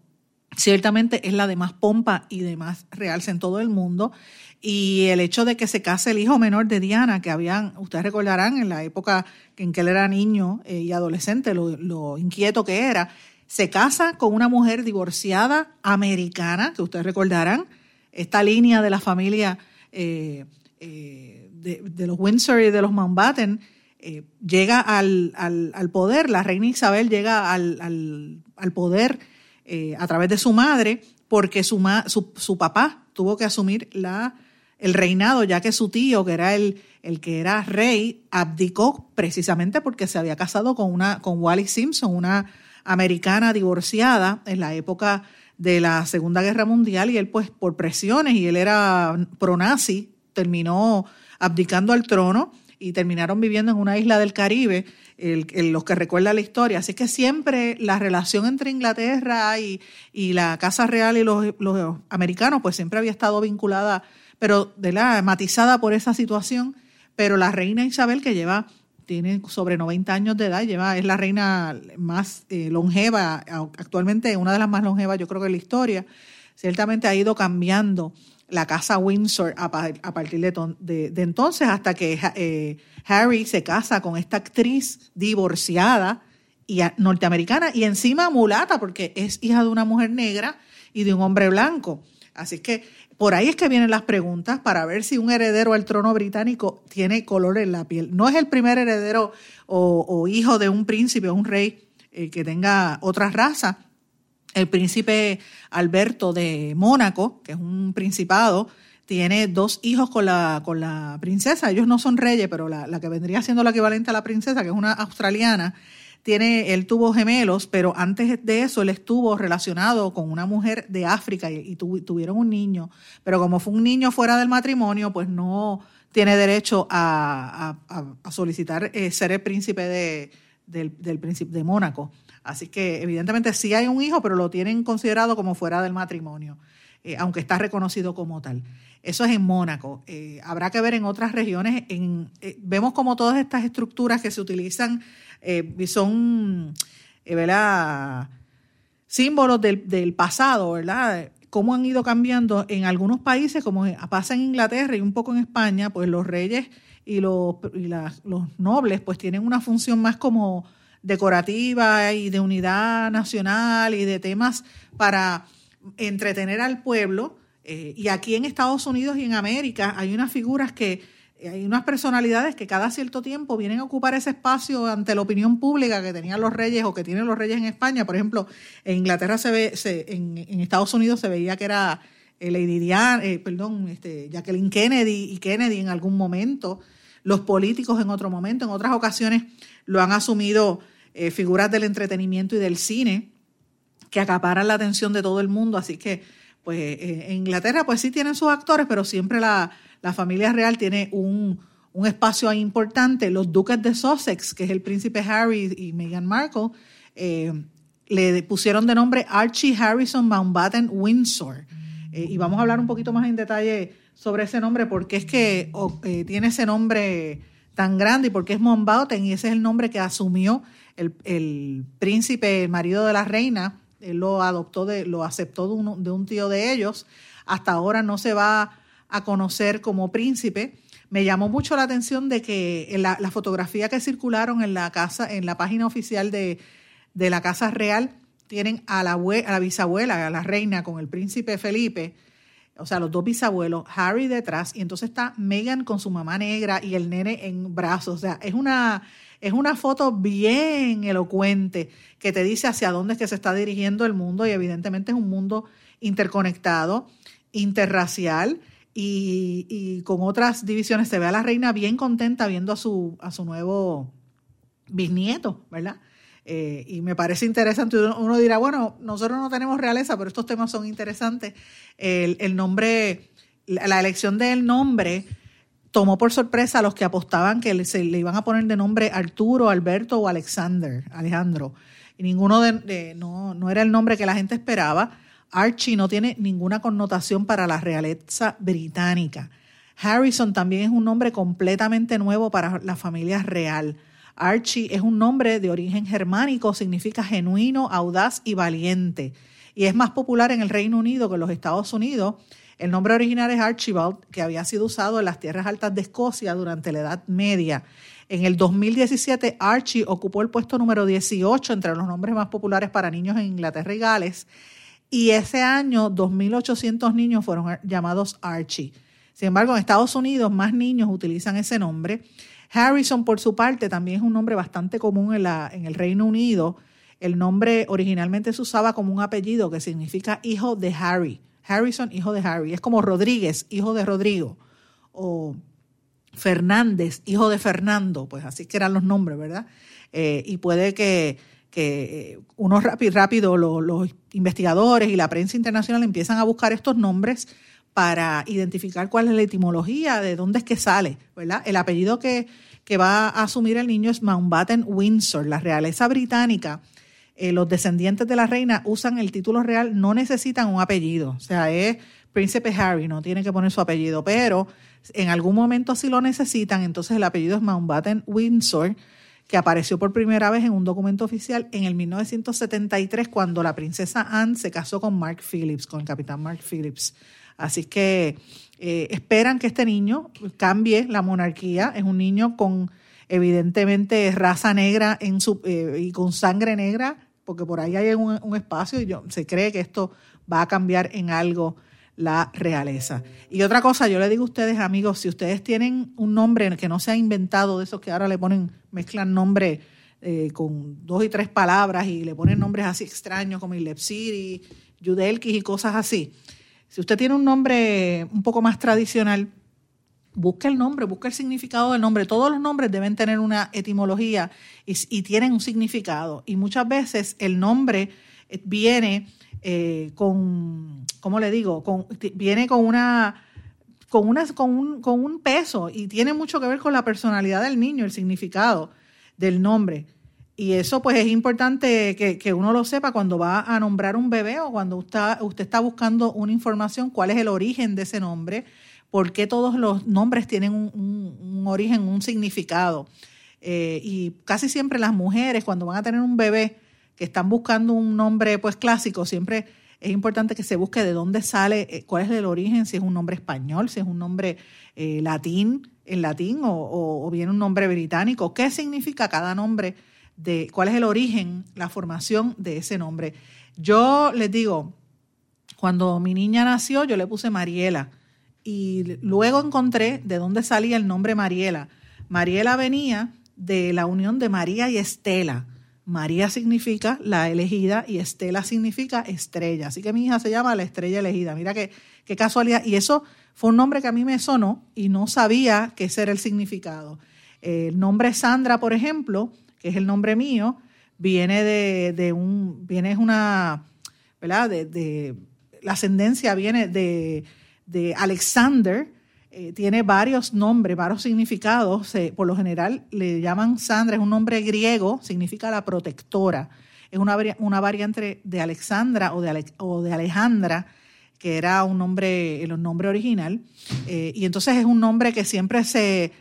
ciertamente es la de más pompa y de más realce en todo el mundo. Y el hecho de que se case el hijo menor de Diana, que habían, ustedes recordarán, en la época en que él era niño eh, y adolescente, lo, inquieto que era, se casa con una mujer divorciada americana, que ustedes recordarán, esta línea de la familia eh, eh, de, los Windsor y de los Mountbatten eh, llega al, al, poder, la reina Isabel llega al, al poder a través de su madre, porque su, su, su, papá tuvo que asumir la, el reinado, ya que su tío, que era el, el que era rey, abdicó precisamente porque se había casado con, una, con Wally Simpson, una americana divorciada en la época de la Segunda Guerra Mundial y él pues por presiones y él era pro-nazi, terminó abdicando al trono y terminaron viviendo en una isla del Caribe, los que recuerdan la historia. Así que siempre la relación entre Inglaterra y, y la Casa Real y los, los, americanos pues siempre había estado vinculada, pero de la matizada por esa situación. Pero la reina Isabel que lleva tiene sobre 90 años de edad, lleva, es la reina más eh, longeva, actualmente una de las más longevas yo creo que en la historia. Ciertamente ha ido cambiando la casa Windsor a, partir de, entonces hasta que eh, Harry se casa con esta actriz divorciada y norteamericana y encima mulata porque es hija de una mujer negra y de un hombre blanco. Así que por ahí es que vienen las preguntas para ver si un heredero al trono británico tiene color en la piel. No es el primer heredero o, hijo de un príncipe o un rey eh, que tenga otra raza. El príncipe Alberto de Mónaco, que es un principado, tiene dos hijos con la, con la princesa. Ellos no son reyes, pero la, la que vendría siendo la equivalente a la princesa, que es una australiana, tiene, él tuvo gemelos, pero antes de eso él estuvo relacionado con una mujer de África y, tuvieron un niño. Pero como fue un niño fuera del matrimonio, pues no tiene derecho a, solicitar eh, ser el príncipe de, del, del príncipe de Mónaco. Así que evidentemente sí hay un hijo, pero lo tienen considerado como fuera del matrimonio, eh, aunque está reconocido como tal. Eso es en Mónaco. Eh, habrá que ver en otras regiones. En, vemos como todas estas estructuras que se utilizan eh, son eh, símbolos del, pasado, ¿verdad? Cómo han ido cambiando en algunos países, como pasa en Inglaterra y un poco en España, pues los reyes y los, los nobles pues tienen una función más como decorativa y de unidad nacional y de temas para entretener al pueblo. Eh, y aquí en Estados Unidos y en América hay unas figuras que hay unas personalidades que cada cierto tiempo vienen a ocupar ese espacio ante la opinión pública que tenían los reyes o que tienen los reyes en España. Por ejemplo, en Inglaterra se ve, en, Estados Unidos se veía que era eh, Lady Diana, eh, perdón, este, Jacqueline Kennedy y Kennedy en algún momento, los políticos en otro momento, en otras ocasiones lo han asumido eh, figuras del entretenimiento y del cine que acaparan la atención de todo el mundo. Así que, pues, en Inglaterra, pues sí tienen sus actores, pero siempre la la familia real tiene un, espacio ahí importante. Los duques de Sussex, que es el príncipe Harry y Meghan Markle, eh, le pusieron de nombre Archie Harrison Mountbatten Windsor. Eh, y vamos a hablar un poquito más en detalle sobre ese nombre, porque es que eh, tiene ese nombre tan grande y porque es Mountbatten y ese es el nombre que asumió el, príncipe, el marido de la reina. Él lo adoptó, de, lo aceptó de, de un tío de ellos. Hasta ahora no se va a conocer como príncipe. Me llamó mucho la atención de que en la, fotografía que circularon en la casa, en la página oficial de, la Casa Real, tienen a la, abue- a la bisabuela, a la reina con el príncipe Felipe, o sea, los dos bisabuelos, Harry detrás, y entonces está Meghan con su mamá negra y el nene en brazos. O sea, es una, es una foto bien elocuente que te dice hacia dónde es que se está dirigiendo el mundo y evidentemente es un mundo interconectado, interracial y, y con otras divisiones. Se ve a la reina bien contenta viendo a su, a su nuevo bisnieto, ¿verdad? Eh, y me parece interesante. Uno, dirá, bueno, nosotros no tenemos realeza, pero estos temas son interesantes. El, nombre, la, elección del nombre tomó por sorpresa a los que apostaban que se le iban a poner de nombre Arturo, Alberto o Alexander, Alejandro. Y ninguno de, de- no, no era el nombre que la gente esperaba. Archie no tiene ninguna connotación para la realeza británica. Harrison también es un nombre completamente nuevo para la familia real. Archie es un nombre de origen germánico, significa genuino, audaz y valiente. Y es más popular en el Reino Unido que en los Estados Unidos. El nombre original es Archibald, que había sido usado en las tierras altas de Escocia durante la Edad Media. En el 2017, Archie ocupó el puesto número 18 entre los nombres más populares para niños en Inglaterra y Gales. Y ese año, 2.800 niños fueron llamados Archie. Sin embargo, en Estados Unidos, más niños utilizan ese nombre. Harrison, por su parte, también es un nombre bastante común en, la, en el Reino Unido. El nombre originalmente se usaba como un apellido que significa hijo de Harry. Harrison, hijo de Harry. Es como Rodríguez, hijo de Rodrigo. O Fernández, hijo de Fernando. Pues así que eran los nombres, ¿verdad? Eh, y puede que, que eh, uno rápido, rápido lo- los investigadores y la prensa internacional empiezan a buscar estos nombres para identificar cuál es la etimología, de dónde es que sale, ¿verdad? El apellido que, que va a asumir el niño es Mountbatten Windsor. La realeza británica, eh, los descendientes de la reina usan el título real, no necesitan un apellido. O sea, es Príncipe Harry, no tiene que poner su apellido, pero en algún momento si lo necesitan, entonces el apellido es Mountbatten Windsor, que apareció por primera vez en un documento oficial en el 1973 cuando la princesa Anne se casó con Mark Phillips, con el capitán Mark Phillips. Así que eh, esperan que este niño cambie la monarquía. Es un niño con evidentemente raza negra en su, eh, y con sangre negra, porque por ahí hay un, espacio y yo, se cree que esto va a cambiar en algo la realeza. Y otra cosa, yo le digo a ustedes, amigos, si ustedes tienen un nombre que no se ha inventado, de esos que ahora le ponen, mezclan nombres eh, con dos y tres palabras y le ponen nombres así extraños como Ilepsiri, Yudelkis y cosas así. Si usted tiene un nombre un poco más tradicional, busque el nombre, busque el significado del nombre. Todos los nombres deben tener una etimología y, tienen un significado. Y muchas veces el nombre eh, viene eh, con, ¿cómo le digo? Viene con una, con, una, con, un, con un peso y tiene mucho que ver con la personalidad del niño, el significado del nombre. Y eso pues es importante que, que uno lo sepa cuando va a nombrar un bebé o cuando usted, usted está buscando una información, cuál es el origen de ese nombre, por qué todos los nombres tienen un, un- origen, un significado. Eh, y casi siempre las mujeres cuando van a tener un bebé que están buscando un nombre pues clásico, siempre es importante que se busque de dónde sale, eh, cuál es el origen, si es un nombre español, si es un nombre eh, latín, en latín o, o, o bien un nombre británico, qué significa cada nombre, de cuál es el origen, la formación de ese nombre. Yo les digo, cuando mi niña nació, yo le puse Mariela y luego encontré de dónde salía el nombre Mariela. Mariela venía de la unión de María y Estela. María significa la elegida y Estela significa estrella. Así que mi hija se llama la estrella elegida. Mira qué, qué casualidad. Y eso fue un nombre que a mí me sonó y no sabía ese era el significado. El nombre Sandra, por ejemplo, que es el nombre mío, viene de, de un, viene una, ¿verdad? De, la ascendencia viene de, de Alexander, eh, tiene varios nombres, varios significados. por lo general le llaman Sandra, es un nombre griego, significa la protectora. Es una, una variante de Alexandra o de, Ale- o de Alejandra, que era un nombre, el nombre original. Eh, y entonces es un nombre que siempre se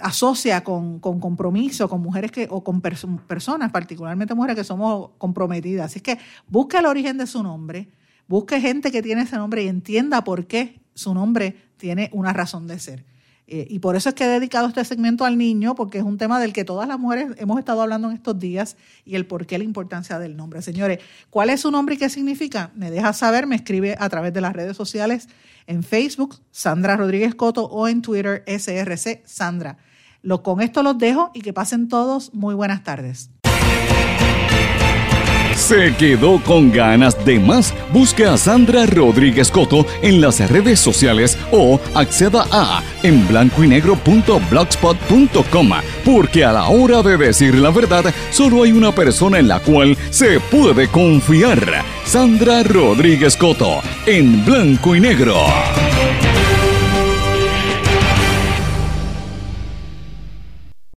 asocia con, con compromiso, con mujeres que, o con perso- personas, particularmente mujeres que somos comprometidas. Así que busque el origen de su nombre, busque gente que tiene ese nombre y entienda por qué su nombre tiene una razón de ser. Eh, y por eso es que he dedicado este segmento al niño, porque es un tema del que todas las mujeres hemos estado hablando en estos días y el por qué la importancia del nombre. Señores, ¿cuál es su nombre y qué significa? Me deja saber, me escribe a través de las redes sociales en Facebook, Sandra Rodríguez Coto, o en Twitter, SRC Sandra. Lo, con esto los dejo y que pasen todos muy buenas tardes. ¿Se quedó con ganas de más? Busque a Sandra Rodríguez Coto en las redes sociales o acceda a en blanco y porque a la hora de decir la verdad solo hay una persona en la cual se puede confiar. Sandra Rodríguez Coto en blanco y negro.